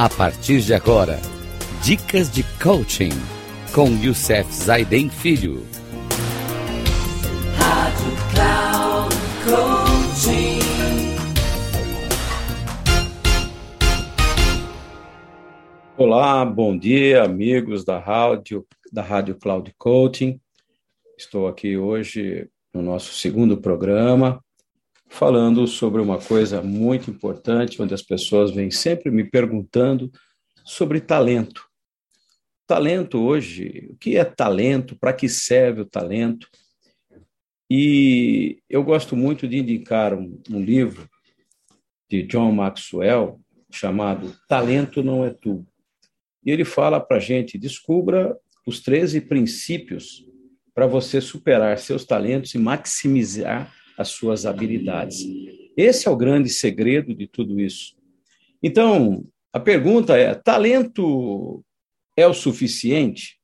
A partir de agora, dicas de coaching com Youssef Zaiden Filho. Rádio Cloud Coaching. Olá, bom dia, amigos da rádio, da Rádio Cloud Coaching. Estou aqui hoje no nosso segundo programa falando sobre uma coisa muito importante, onde as pessoas vêm sempre me perguntando sobre talento. Talento hoje, o que é talento? Para que serve o talento? E eu gosto muito de indicar um, um livro de John Maxwell chamado Talento Não É Tudo. E ele fala para a gente: descubra os 13 princípios para você superar seus talentos e maximizar as suas habilidades. Esse é o grande segredo de tudo isso. Então, a pergunta é: talento é o suficiente?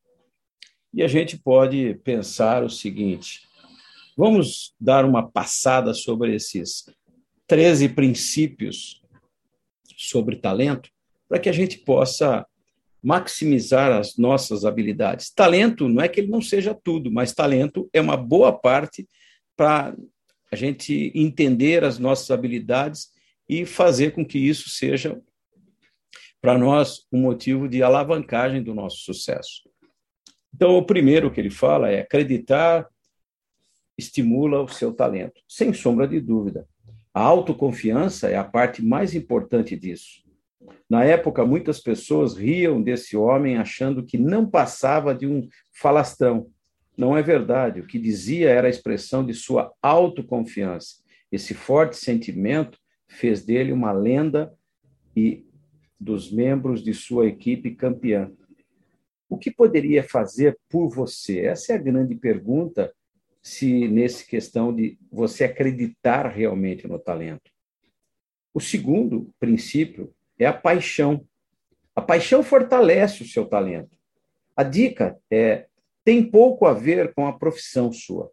E a gente pode pensar o seguinte: vamos dar uma passada sobre esses 13 princípios sobre talento, para que a gente possa maximizar as nossas habilidades. Talento não é que ele não seja tudo, mas talento é uma boa parte para a gente entender as nossas habilidades e fazer com que isso seja, para nós, um motivo de alavancagem do nosso sucesso. Então, o primeiro que ele fala é acreditar estimula o seu talento, sem sombra de dúvida. A autoconfiança é a parte mais importante disso. Na época, muitas pessoas riam desse homem achando que não passava de um falastrão, não é verdade. O que dizia era a expressão de sua autoconfiança. Esse forte sentimento fez dele uma lenda e dos membros de sua equipe campeã. O que poderia fazer por você? Essa é a grande pergunta, se nesse questão de você acreditar realmente no talento. O segundo princípio é a paixão. A paixão fortalece o seu talento. A dica é tem pouco a ver com a profissão sua,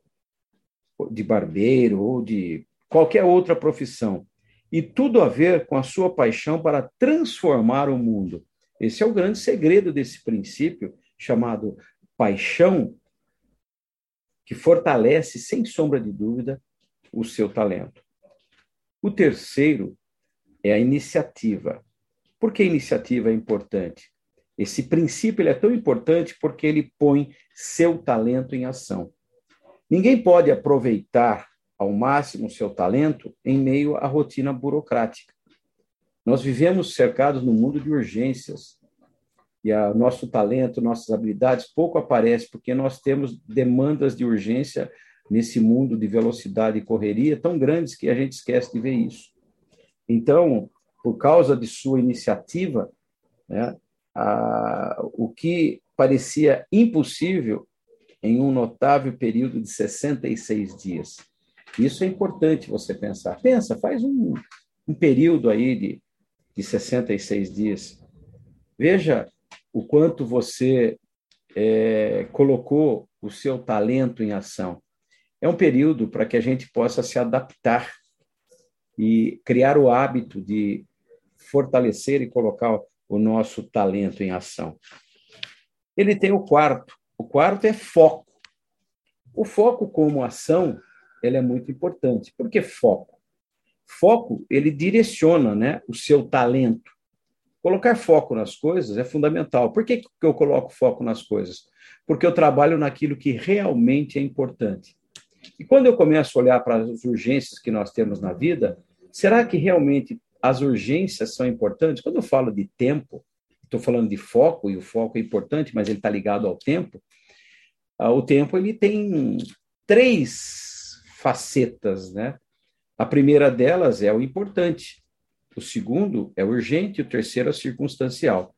de barbeiro ou de qualquer outra profissão, e tudo a ver com a sua paixão para transformar o mundo. Esse é o grande segredo desse princípio chamado paixão, que fortalece, sem sombra de dúvida, o seu talento. O terceiro é a iniciativa. Por que a iniciativa é importante? Esse princípio é tão importante porque ele põe seu talento em ação. Ninguém pode aproveitar ao máximo seu talento em meio à rotina burocrática. Nós vivemos cercados no mundo de urgências e o nosso talento, nossas habilidades pouco aparecem porque nós temos demandas de urgência nesse mundo de velocidade e correria tão grandes que a gente esquece de ver isso. Então, por causa de sua iniciativa, né, o que parecia impossível em um notável período de 66 dias. Isso é importante você pensar. Pensa, faz um, um período aí de, de 66 dias. Veja o quanto você é, colocou o seu talento em ação. É um período para que a gente possa se adaptar e criar o hábito de fortalecer e colocar o nosso talento em ação. Ele tem o quarto. O quarto é foco. O foco como ação, ele é muito importante. Por que foco? Foco, ele direciona né, o seu talento. Colocar foco nas coisas é fundamental. Por que, que eu coloco foco nas coisas? Porque eu trabalho naquilo que realmente é importante. E quando eu começo a olhar para as urgências que nós temos na vida, será que realmente as urgências são importantes. Quando eu falo de tempo, estou falando de foco, e o foco é importante, mas ele está ligado ao tempo. Ah, o tempo ele tem três facetas, né? A primeira delas é o importante, o segundo é o urgente, e o terceiro é o circunstancial.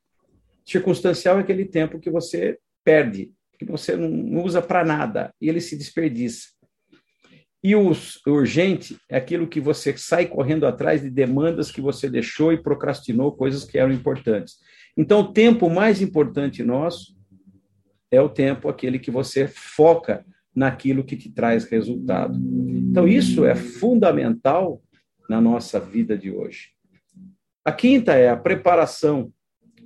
Circunstancial é aquele tempo que você perde, que você não usa para nada, e ele se desperdiça. E o urgente é aquilo que você sai correndo atrás de demandas que você deixou e procrastinou coisas que eram importantes. Então, o tempo mais importante nosso é o tempo aquele que você foca naquilo que te traz resultado. Então, isso é fundamental na nossa vida de hoje. A quinta é a preparação.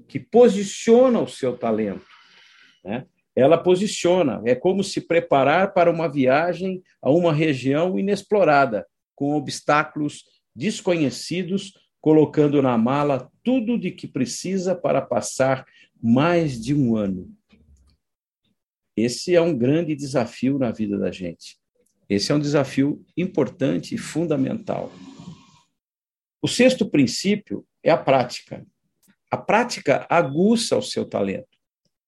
que posiciona o seu talento. Né? Ela posiciona, é como se preparar para uma viagem a uma região inexplorada, com obstáculos desconhecidos, colocando na mala tudo de que precisa para passar mais de um ano. Esse é um grande desafio na vida da gente. Esse é um desafio importante e fundamental. O sexto princípio é a prática. A prática aguça o seu talento.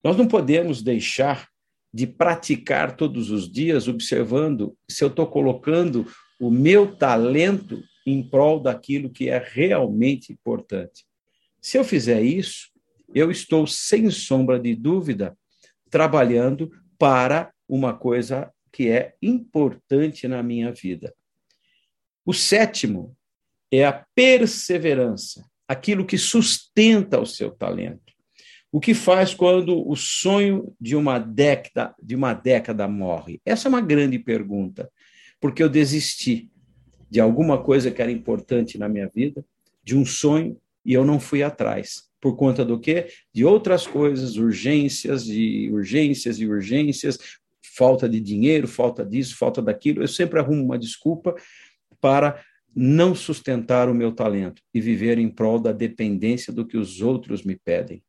Nós não podemos deixar de praticar todos os dias, observando se eu estou colocando o meu talento em prol daquilo que é realmente importante. Se eu fizer isso, eu estou, sem sombra de dúvida, trabalhando para uma coisa que é importante na minha vida. O sétimo é a perseverança, aquilo que sustenta o seu talento. O que faz quando o sonho de uma década, de uma década morre? Essa é uma grande pergunta, porque eu desisti de alguma coisa que era importante na minha vida, de um sonho, e eu não fui atrás. Por conta do quê? De outras coisas, urgências e urgências e urgências, falta de dinheiro, falta disso, falta daquilo. Eu sempre arrumo uma desculpa para não sustentar o meu talento e viver em prol da dependência do que os outros me pedem.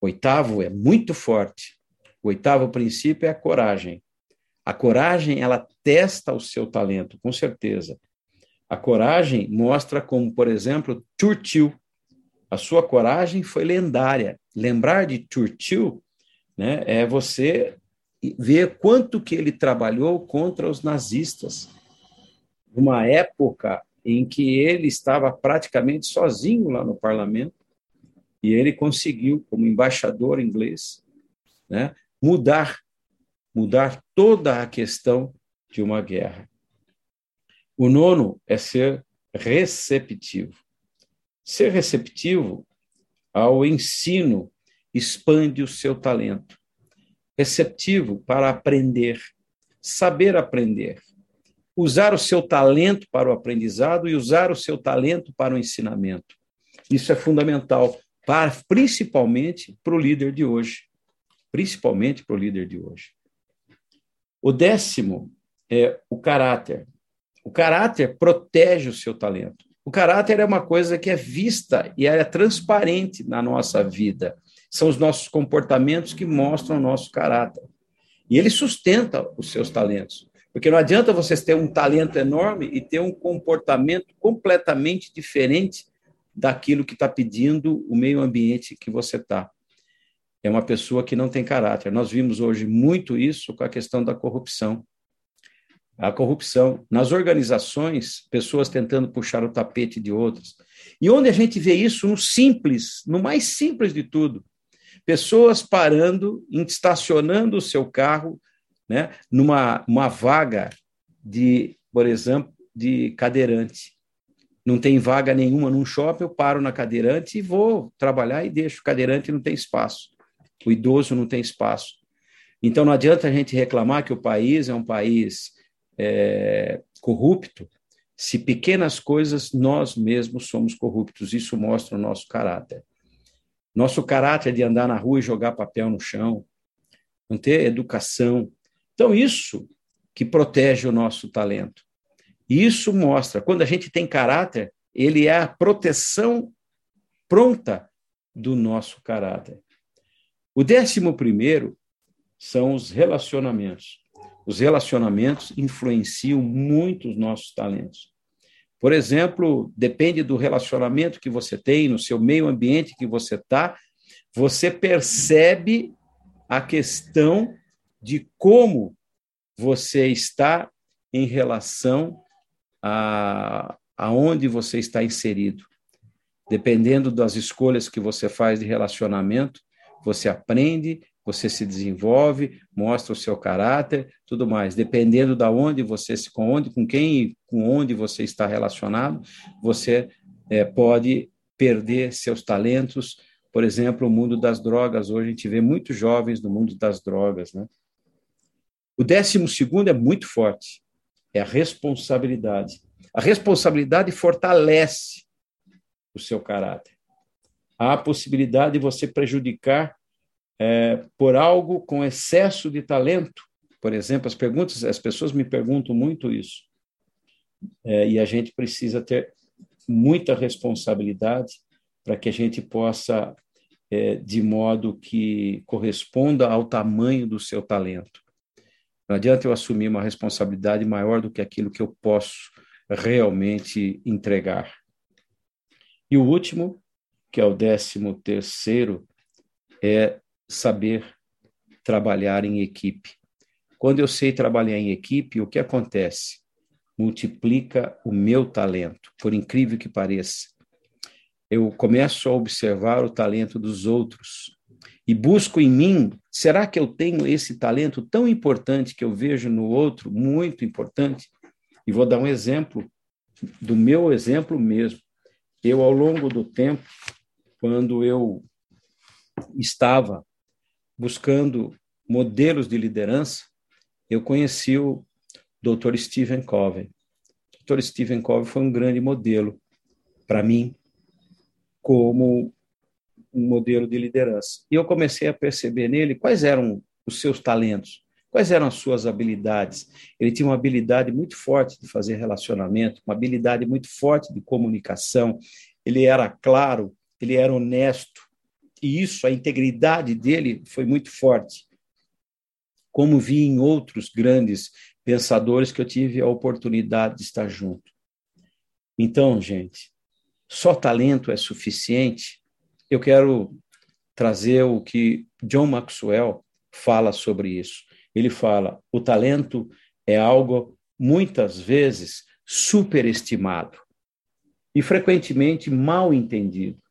Oitavo é muito forte. O oitavo princípio é a coragem. A coragem, ela testa o seu talento, com certeza. A coragem mostra como, por exemplo, Churchill. A sua coragem foi lendária. Lembrar de Churchill né, é você ver quanto que ele trabalhou contra os nazistas. Numa época em que ele estava praticamente sozinho lá no parlamento, e ele conseguiu, como embaixador inglês, né, mudar mudar toda a questão de uma guerra. O nono é ser receptivo. Ser receptivo ao ensino expande o seu talento. Receptivo para aprender, saber aprender, usar o seu talento para o aprendizado e usar o seu talento para o ensinamento. Isso é fundamental, para, principalmente para o líder de hoje. Principalmente para o líder de hoje. O décimo é o caráter. O caráter protege o seu talento. O caráter é uma coisa que é vista e é transparente na nossa vida. São os nossos comportamentos que mostram o nosso caráter. E ele sustenta os seus talentos. Porque não adianta você ter um talento enorme e ter um comportamento completamente diferente daquilo que está pedindo o meio ambiente que você está é uma pessoa que não tem caráter. Nós vimos hoje muito isso com a questão da corrupção. A corrupção nas organizações, pessoas tentando puxar o tapete de outras. E onde a gente vê isso no simples, no mais simples de tudo. Pessoas parando, estacionando o seu carro, né, numa uma vaga de, por exemplo, de cadeirante. Não tem vaga nenhuma num shopping, eu paro na cadeirante e vou trabalhar e deixo o cadeirante não tem espaço. O idoso não tem espaço. Então, não adianta a gente reclamar que o país é um país é, corrupto, se pequenas coisas nós mesmos somos corruptos. Isso mostra o nosso caráter. Nosso caráter de andar na rua e jogar papel no chão, não ter educação. Então, isso que protege o nosso talento. Isso mostra, quando a gente tem caráter, ele é a proteção pronta do nosso caráter. O décimo primeiro são os relacionamentos. Os relacionamentos influenciam muito os nossos talentos. Por exemplo, depende do relacionamento que você tem, no seu meio ambiente que você está, você percebe a questão de como você está em relação a aonde você está inserido. Dependendo das escolhas que você faz de relacionamento, você aprende, você se desenvolve, mostra o seu caráter, tudo mais. Dependendo da onde você se, com onde, com quem, com onde você está relacionado, você é, pode perder seus talentos. Por exemplo, o mundo das drogas. Hoje a gente vê muitos jovens no mundo das drogas, né? O décimo segundo é muito forte, é a responsabilidade. A responsabilidade fortalece o seu caráter. há a possibilidade de você prejudicar é, por algo com excesso de talento. Por exemplo, as perguntas, as pessoas me perguntam muito isso. É, e a gente precisa ter muita responsabilidade para que a gente possa, é, de modo que corresponda ao tamanho do seu talento. Não adianta eu assumir uma responsabilidade maior do que aquilo que eu posso realmente entregar. E o último, que é o décimo terceiro, é saber trabalhar em equipe. Quando eu sei trabalhar em equipe, o que acontece? Multiplica o meu talento, por incrível que pareça. Eu começo a observar o talento dos outros e busco em mim, será que eu tenho esse talento tão importante que eu vejo no outro, muito importante? E vou dar um exemplo do meu exemplo mesmo. Eu, ao longo do tempo, quando eu estava buscando modelos de liderança, eu conheci o Dr. Stephen Covey. O Dr. Stephen Covey foi um grande modelo para mim como um modelo de liderança. E eu comecei a perceber nele quais eram os seus talentos, quais eram as suas habilidades. Ele tinha uma habilidade muito forte de fazer relacionamento, uma habilidade muito forte de comunicação. Ele era claro, ele era honesto, e isso, a integridade dele foi muito forte. Como vi em outros grandes pensadores que eu tive a oportunidade de estar junto. Então, gente, só talento é suficiente? Eu quero trazer o que John Maxwell fala sobre isso. Ele fala: o talento é algo muitas vezes superestimado e frequentemente mal entendido.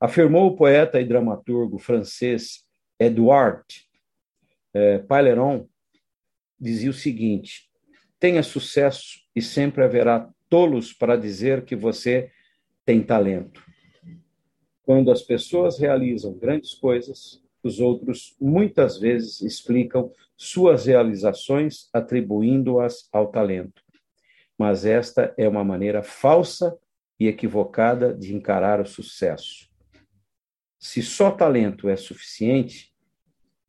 Afirmou o poeta e dramaturgo francês Edouard é, Paileron, dizia o seguinte: tenha sucesso e sempre haverá tolos para dizer que você tem talento. Quando as pessoas realizam grandes coisas, os outros muitas vezes explicam suas realizações atribuindo-as ao talento. Mas esta é uma maneira falsa e equivocada de encarar o sucesso. Se só talento é suficiente,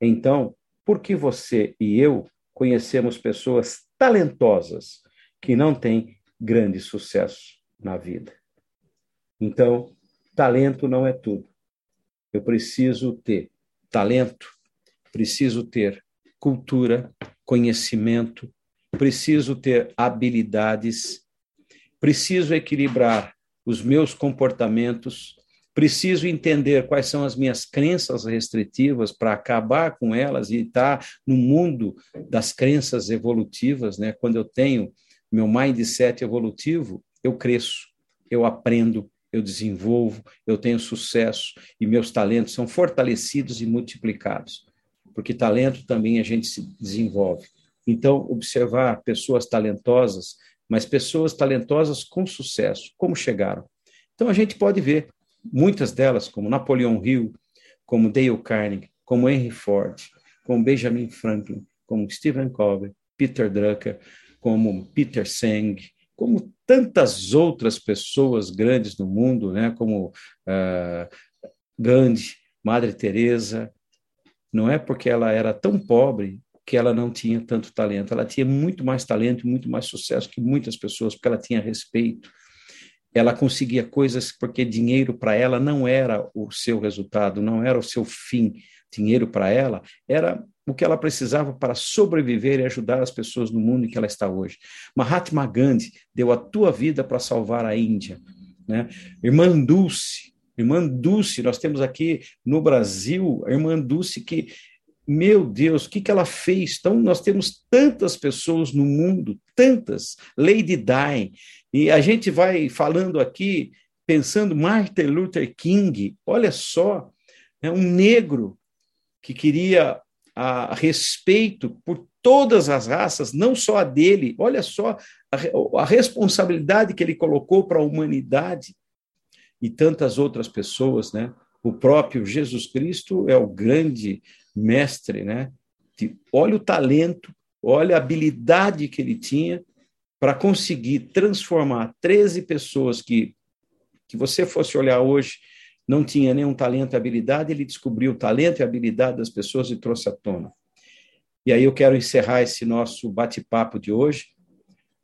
então por que você e eu conhecemos pessoas talentosas que não têm grande sucesso na vida? Então, talento não é tudo. Eu preciso ter talento, preciso ter cultura, conhecimento, preciso ter habilidades, preciso equilibrar os meus comportamentos preciso entender quais são as minhas crenças restritivas para acabar com elas e estar no mundo das crenças evolutivas, né? Quando eu tenho meu mindset evolutivo, eu cresço, eu aprendo, eu desenvolvo, eu tenho sucesso e meus talentos são fortalecidos e multiplicados. Porque talento também a gente se desenvolve. Então, observar pessoas talentosas, mas pessoas talentosas com sucesso, como chegaram. Então, a gente pode ver muitas delas, como Napoleão Hill, como Dale Carnegie, como Henry Ford, como Benjamin Franklin, como Stephen Covey, Peter Drucker, como Peter Seng, como tantas outras pessoas grandes no mundo, né, como uh, Gandhi, Madre Teresa, não é porque ela era tão pobre que ela não tinha tanto talento, ela tinha muito mais talento, muito mais sucesso que muitas pessoas, porque ela tinha respeito, ela conseguia coisas porque dinheiro para ela não era o seu resultado, não era o seu fim. Dinheiro para ela era o que ela precisava para sobreviver e ajudar as pessoas no mundo em que ela está hoje. Mahatma Gandhi deu a tua vida para salvar a Índia. Né? Irmã Dulce, irmã Dulce, nós temos aqui no Brasil a irmã Dulce que meu Deus, o que, que ela fez? Então, nós temos tantas pessoas no mundo, tantas, Lady Di, e a gente vai falando aqui, pensando Martin Luther King, olha só, é um negro que queria a respeito por todas as raças, não só a dele, olha só a, a responsabilidade que ele colocou para a humanidade e tantas outras pessoas, né? O próprio Jesus Cristo é o grande mestre, né? De, olha o talento, olha a habilidade que ele tinha para conseguir transformar 13 pessoas que, que você fosse olhar hoje, não tinha nenhum talento e habilidade, ele descobriu o talento e habilidade das pessoas e trouxe à tona. E aí eu quero encerrar esse nosso bate-papo de hoje,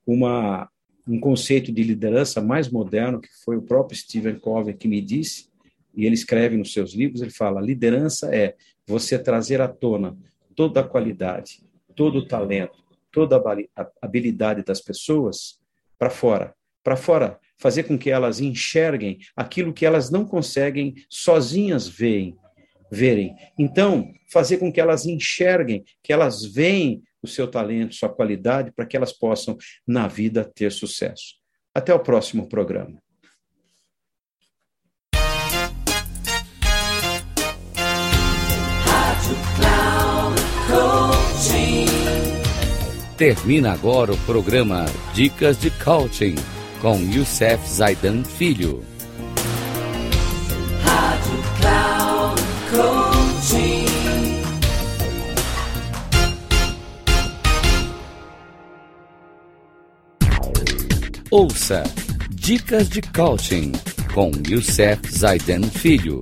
uma, um conceito de liderança mais moderno, que foi o próprio Stephen Covey que me disse, e ele escreve nos seus livros, ele fala, liderança é você trazer à tona toda a qualidade, todo o talento, toda a habilidade das pessoas para fora, para fora, fazer com que elas enxerguem aquilo que elas não conseguem sozinhas verem, verem. Então, fazer com que elas enxerguem, que elas veem o seu talento, sua qualidade, para que elas possam, na vida, ter sucesso. Até o próximo programa. Termina agora o programa Dicas de Coaching com Youssef Zaidan Filho. Rádio Cloud Coaching. Ouça Dicas de Coaching com Youssef Zaidan Filho.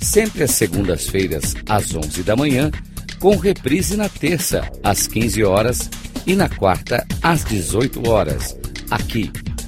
Sempre às segundas-feiras, às 11 da manhã, com reprise na terça, às 15 horas e na quarta, às 18 horas, aqui